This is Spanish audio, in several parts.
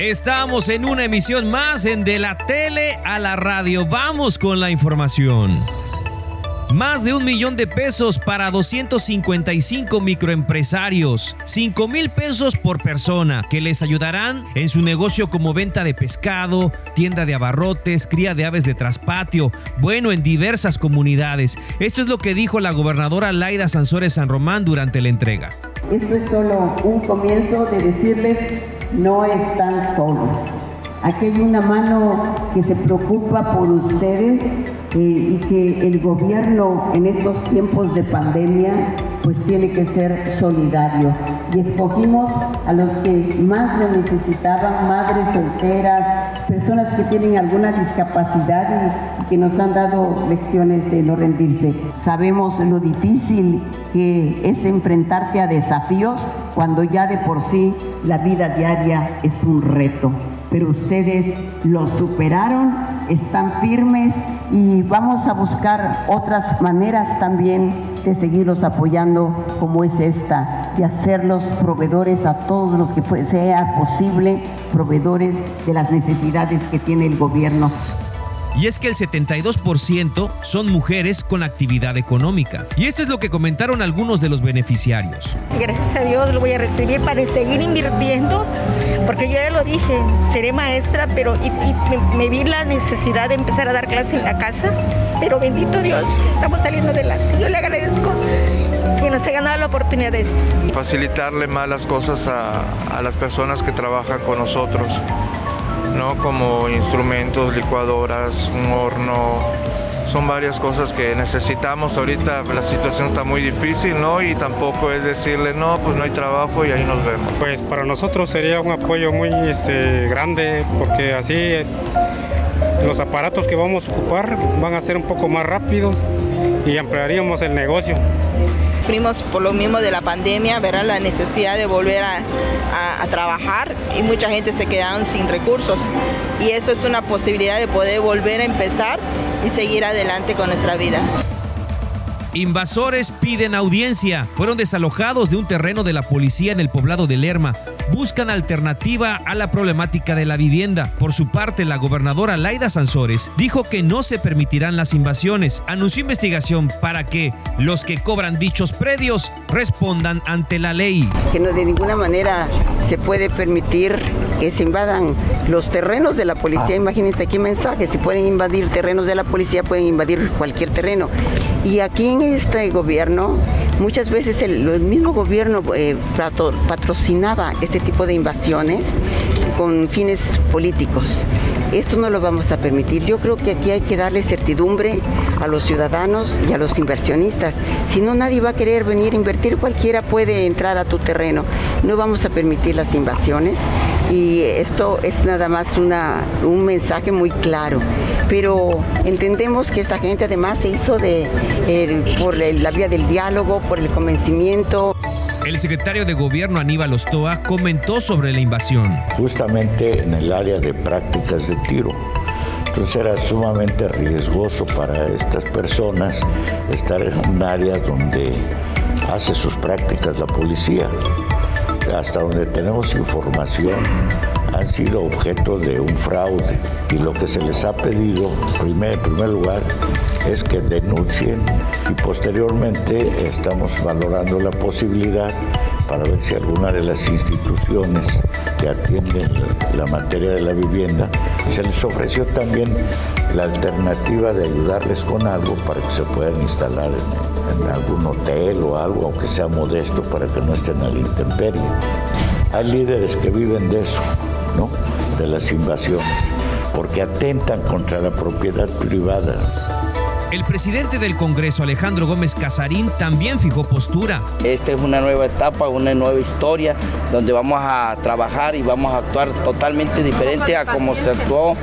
Estamos en una emisión más en De la Tele a la Radio. Vamos con la información. Más de un millón de pesos para 255 microempresarios. 5 mil pesos por persona que les ayudarán en su negocio como venta de pescado, tienda de abarrotes, cría de aves de traspatio, bueno, en diversas comunidades. Esto es lo que dijo la gobernadora Laida Sansores San Román durante la entrega. Esto es solo un comienzo de decirles no están solos. Aquí hay una mano que se preocupa por ustedes eh, y que el gobierno en estos tiempos de pandemia pues tiene que ser solidario. Y escogimos a los que más lo necesitaban, madres solteras, personas que tienen alguna discapacidad y, que nos han dado lecciones de no rendirse. Sabemos lo difícil que es enfrentarte a desafíos cuando ya de por sí la vida diaria es un reto. Pero ustedes lo superaron, están firmes y vamos a buscar otras maneras también de seguirlos apoyando como es esta, de hacerlos proveedores a todos los que sea posible, proveedores de las necesidades que tiene el gobierno. Y es que el 72% son mujeres con actividad económica. Y esto es lo que comentaron algunos de los beneficiarios. Gracias a Dios lo voy a recibir para seguir invirtiendo, porque yo ya lo dije, seré maestra, pero me, vi la necesidad de empezar a dar clases en la casa. Pero bendito Dios, estamos saliendo adelante. Yo le agradezco nos haya dado la oportunidad de esto. Facilitarle más las cosas a, a las personas que trabajan con nosotros ¿no? como instrumentos, licuadoras, un horno. Son varias cosas que necesitamos. Ahorita la situación está muy difícil, ¿no? Y tampoco es decirle, no, pues no hay trabajo y ahí nos vemos. Pues para nosotros sería un apoyo muy este, grande porque así los aparatos que vamos a ocupar van a ser un poco más rápidos y ampliaríamos el negocio sufrimos por lo mismo de la pandemia, verán la necesidad de volver a, trabajar y mucha gente se quedaron sin recursos. Y eso es una posibilidad de poder volver a empezar y seguir adelante con nuestra vida. Invasores piden audiencia. Fueron desalojados de un terreno de la policía en el poblado de Lerma. Buscan alternativa a la problemática de la vivienda. Por su parte, la gobernadora Laida Sansores dijo que no se permitirán las invasiones. Anunció investigación para que los que cobran dichos predios respondan ante la ley. Que no de ninguna manera se puede permitir que se invadan los terrenos de la policía. Imagínense aquí mensaje, si pueden invadir terrenos de la policía, pueden invadir cualquier terreno. Y aquí en este gobierno, muchas veces el, mismo gobierno eh, patrocinaba este tipo de invasiones con fines políticos. Esto no lo vamos a permitir. Yo creo que aquí hay que darle certidumbre a los ciudadanos y a los inversionistas. Si no, nadie va a querer venir a invertir, cualquiera puede entrar a tu terreno. No vamos a permitir las invasiones y esto es nada más una, un mensaje muy claro. Pero entendemos que esta gente además se hizo de, por la vía del diálogo, por el convencimiento. El secretario de Gobierno Aníbal Ostoa comentó sobre la invasión. Justamente en el área de prácticas de tiro. Entonces era sumamente riesgoso para estas personas estar en un área donde hace sus prácticas la policía hasta donde tenemos información, han sido objeto de un fraude. Y lo que se les ha pedido, primer, en primer lugar, es que denuncien y posteriormente estamos valorando la posibilidad para ver si alguna de las instituciones que atienden la materia de la vivienda, se les ofreció también la alternativa de ayudarles con algo para que se puedan instalar en, algún hotel o algo, aunque sea modesto, para que no estén a la intemperie. Hay líderes que viven de eso, ¿no? De las invasiones, porque atentan contra la propiedad privada el presidente del Congreso, Alejandro Gómez Casarín, también fijó postura. Esta es una nueva etapa, una nueva historia, donde vamos a trabajar y vamos a actuar totalmente diferente a como se actuó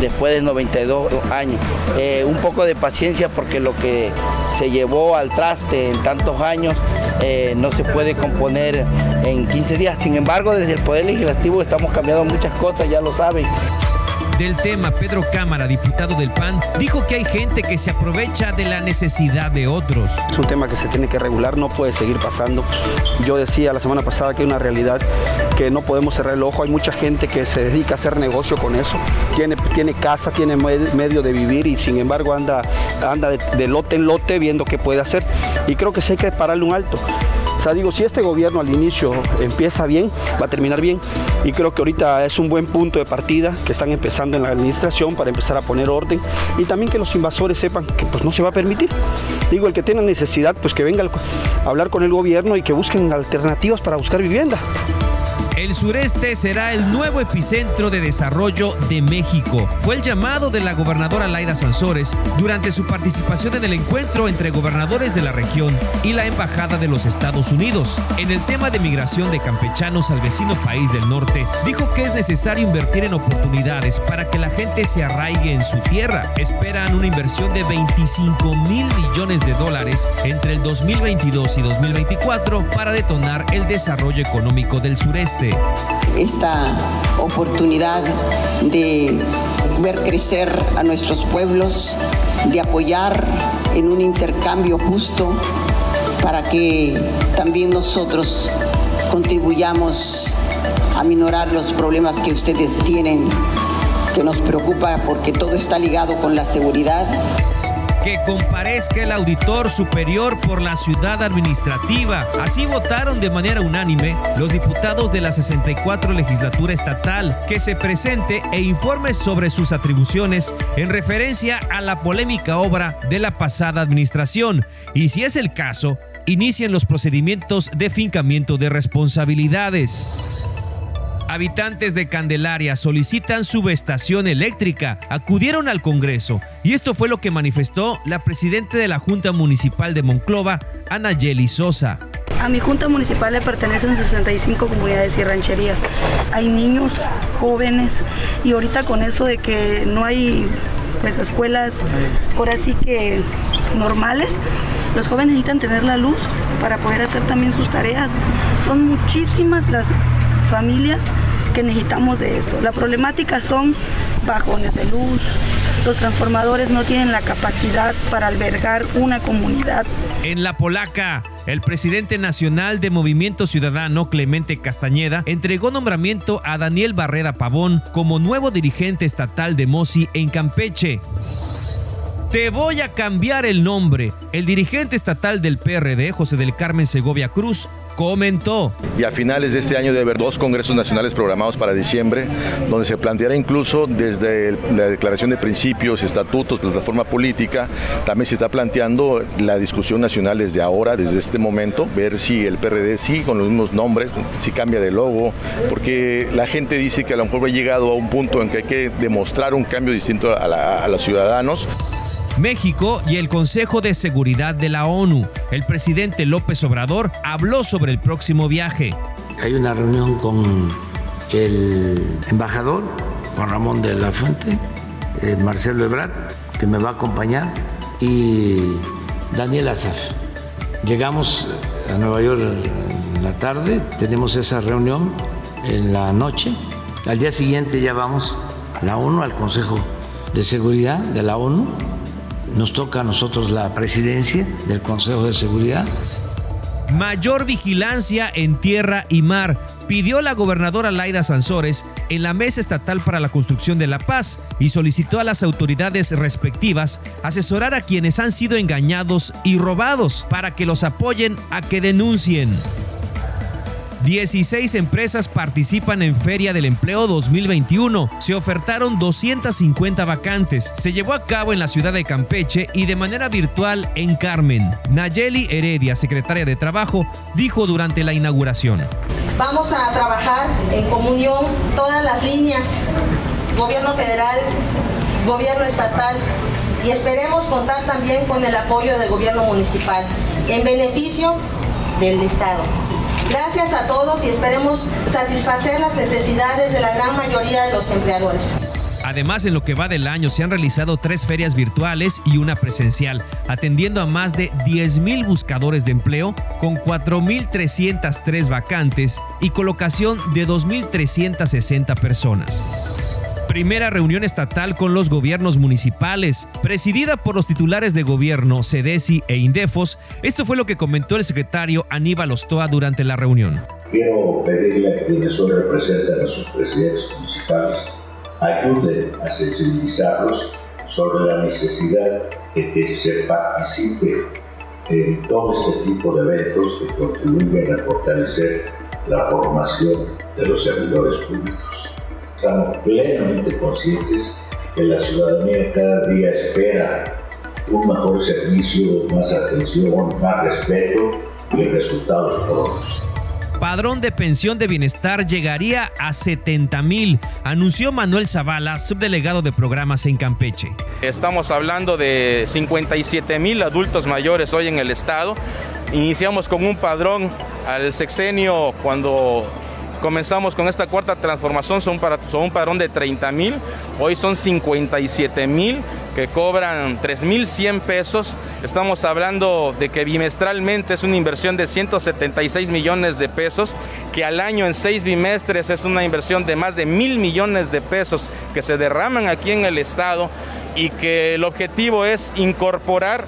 después de 92 años. Eh, un poco de paciencia porque lo que se llevó al traste en tantos años eh, no se puede componer en 15 días. Sin embargo, desde el Poder Legislativo estamos cambiando muchas cosas, ya lo saben. Del tema, Pedro Cámara, diputado del PAN, dijo que hay gente que se aprovecha de la necesidad de otros. Es un tema que se tiene que regular, no puede seguir pasando. Yo decía la semana pasada que hay una realidad que no podemos cerrar el ojo. Hay mucha gente que se dedica a hacer negocio con eso. Tiene, tiene casa, tiene medio de vivir y sin embargo anda, anda de, de lote en lote viendo qué puede hacer. Y creo que sí hay que pararle un alto. Sea, digo, si este gobierno al inicio empieza bien, va a terminar bien. Y creo que ahorita es un buen punto de partida que están empezando en la administración para empezar a poner orden y también que los invasores sepan que pues no se va a permitir. Digo, el que tenga necesidad, pues que venga a hablar con el gobierno y que busquen alternativas para buscar vivienda. El sureste será el nuevo epicentro de desarrollo de México. Fue el llamado de la gobernadora Laida Sansores durante su participación en el encuentro entre gobernadores de la región y la Embajada de los Estados Unidos. En el tema de migración de campechanos al vecino país del norte, dijo que es necesario invertir en oportunidades para que la gente se arraigue en su tierra. Esperan una inversión de 25 mil millones de dólares entre el 2022 y 2024 para detonar el desarrollo económico del sureste. Esta oportunidad de ver crecer a nuestros pueblos, de apoyar en un intercambio justo para que también nosotros contribuyamos a minorar los problemas que ustedes tienen, que nos preocupa porque todo está ligado con la seguridad que comparezca el auditor superior por la ciudad administrativa. Así votaron de manera unánime los diputados de la 64 legislatura estatal que se presente e informe sobre sus atribuciones en referencia a la polémica obra de la pasada administración. Y si es el caso, inicien los procedimientos de fincamiento de responsabilidades. Habitantes de Candelaria solicitan subestación eléctrica. Acudieron al Congreso y esto fue lo que manifestó la presidenta de la Junta Municipal de Monclova, Anayeli Sosa. A mi junta municipal le pertenecen 65 comunidades y rancherías. Hay niños, jóvenes y ahorita con eso de que no hay pues escuelas por así que normales, los jóvenes necesitan tener la luz para poder hacer también sus tareas. Son muchísimas las familias que necesitamos de esto. La problemática son bajones de luz, los transformadores no tienen la capacidad para albergar una comunidad. En La Polaca, el presidente nacional de Movimiento Ciudadano, Clemente Castañeda, entregó nombramiento a Daniel Barreda Pavón como nuevo dirigente estatal de MOSI en Campeche. Te voy a cambiar el nombre. El dirigente estatal del PRD, José del Carmen Segovia Cruz, comentó. Y a finales de este año debe haber dos congresos nacionales programados para diciembre, donde se planteará incluso desde la declaración de principios, estatutos, plataforma política, también se está planteando la discusión nacional desde ahora, desde este momento, ver si el PRD sí con los mismos nombres, si cambia de logo, porque la gente dice que a lo mejor ha llegado a un punto en que hay que demostrar un cambio distinto a los ciudadanos. México y el Consejo de Seguridad de la ONU. El presidente López Obrador habló sobre el próximo viaje. Hay una reunión con el embajador, Juan Ramón de la Fuente, eh, Marcelo Ebrard, que me va a acompañar, y Daniel Azaf. Llegamos a Nueva York en la tarde, tenemos esa reunión en la noche. Al día siguiente ya vamos a la ONU, al Consejo de Seguridad de la ONU, nos toca a nosotros la presidencia del Consejo de Seguridad. Mayor vigilancia en tierra y mar, pidió la gobernadora Laida Sansores en la Mesa Estatal para la Construcción de la Paz y solicitó a las autoridades respectivas asesorar a quienes han sido engañados y robados para que los apoyen a que denuncien. 16 empresas participan en Feria del Empleo 2021. Se ofertaron 250 vacantes. Se llevó a cabo en la ciudad de Campeche y de manera virtual en Carmen. Nayeli Heredia, secretaria de Trabajo, dijo durante la inauguración. Vamos a trabajar en comunión todas las líneas, gobierno federal, gobierno estatal, y esperemos contar también con el apoyo del gobierno municipal en beneficio del Estado. Gracias a todos y esperemos satisfacer las necesidades de la gran mayoría de los empleadores. Además, en lo que va del año se han realizado tres ferias virtuales y una presencial, atendiendo a más de 10.000 buscadores de empleo con 4.303 vacantes y colocación de 2.360 personas. Primera reunión estatal con los gobiernos municipales, presidida por los titulares de gobierno, CEDESI e INDEFOS. Esto fue lo que comentó el secretario Aníbal Ostoa durante la reunión. Quiero pedirle a quienes hoy representan a sus presidentes municipales, ayuden a sensibilizarlos sobre la necesidad de que se participe en todo este tipo de eventos que contribuyen a fortalecer la formación de los servidores públicos. Estamos plenamente conscientes que la ciudadanía cada día espera un mejor servicio, más atención, más respeto y resultados prontos padrón de pensión de bienestar llegaría a 70 mil, anunció Manuel Zavala, subdelegado de programas en Campeche. Estamos hablando de 57 mil adultos mayores hoy en el estado. Iniciamos con un padrón al sexenio cuando comenzamos con esta cuarta transformación, son, un padrón de 30 mil, hoy son 57 mil que cobran 3.100 pesos. Estamos hablando de que bimestralmente es una inversión de 176 millones de pesos, que al año en seis bimestres es una inversión de más de mil millones de pesos que se derraman aquí en el Estado y que el objetivo es incorporar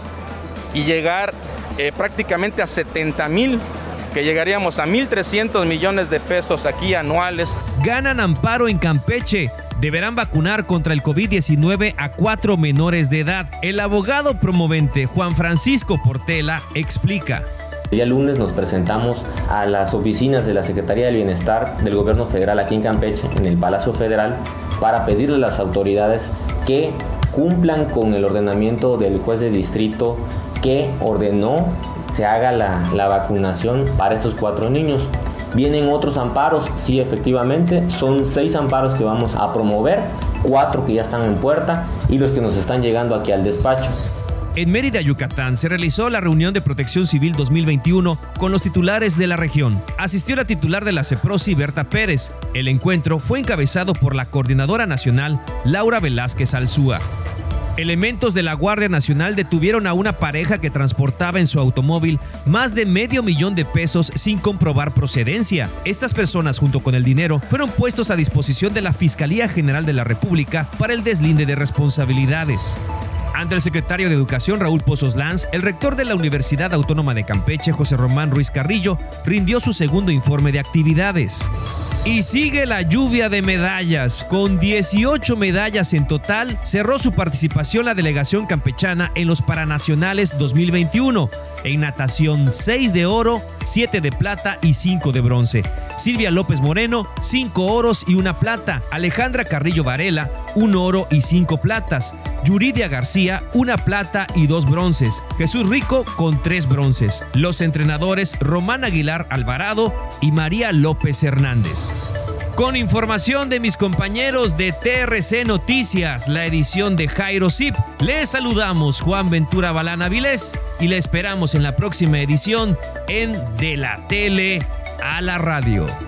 y llegar eh, prácticamente a 70 mil que llegaríamos a 1.300 millones de pesos aquí anuales. Ganan amparo en Campeche deberán vacunar contra el COVID-19 a cuatro menores de edad. El abogado promovente Juan Francisco Portela explica. El día lunes nos presentamos a las oficinas de la Secretaría del Bienestar del Gobierno Federal aquí en Campeche, en el Palacio Federal, para pedirle a las autoridades que cumplan con el ordenamiento del juez de distrito que ordenó se haga la, la vacunación para esos cuatro niños. Vienen otros amparos, sí, efectivamente, son seis amparos que vamos a promover, cuatro que ya están en puerta y los que nos están llegando aquí al despacho. En Mérida, Yucatán, se realizó la reunión de Protección Civil 2021 con los titulares de la región. Asistió la titular de la CEPROSI, Berta Pérez. El encuentro fue encabezado por la coordinadora nacional, Laura Velázquez Alzúa. Elementos de la Guardia Nacional detuvieron a una pareja que transportaba en su automóvil más de medio millón de pesos sin comprobar procedencia. Estas personas, junto con el dinero, fueron puestos a disposición de la Fiscalía General de la República para el deslinde de responsabilidades. Ante el secretario de Educación Raúl Pozos Lanz, el rector de la Universidad Autónoma de Campeche, José Román Ruiz Carrillo, rindió su segundo informe de actividades. Y sigue la lluvia de medallas. Con 18 medallas en total, cerró su participación la delegación campechana en los Paranacionales 2021. En natación, 6 de oro, 7 de plata y 5 de bronce. Silvia López Moreno, 5 oros y una plata. Alejandra Carrillo Varela, 1 oro y 5 platas. Yuridia García, una plata y dos bronces. Jesús Rico con tres bronces. Los entrenadores Román Aguilar Alvarado y María López Hernández. Con información de mis compañeros de TRC Noticias, la edición de Jairo Zip, les saludamos Juan Ventura Balana Vilés y le esperamos en la próxima edición en De la Tele a la Radio.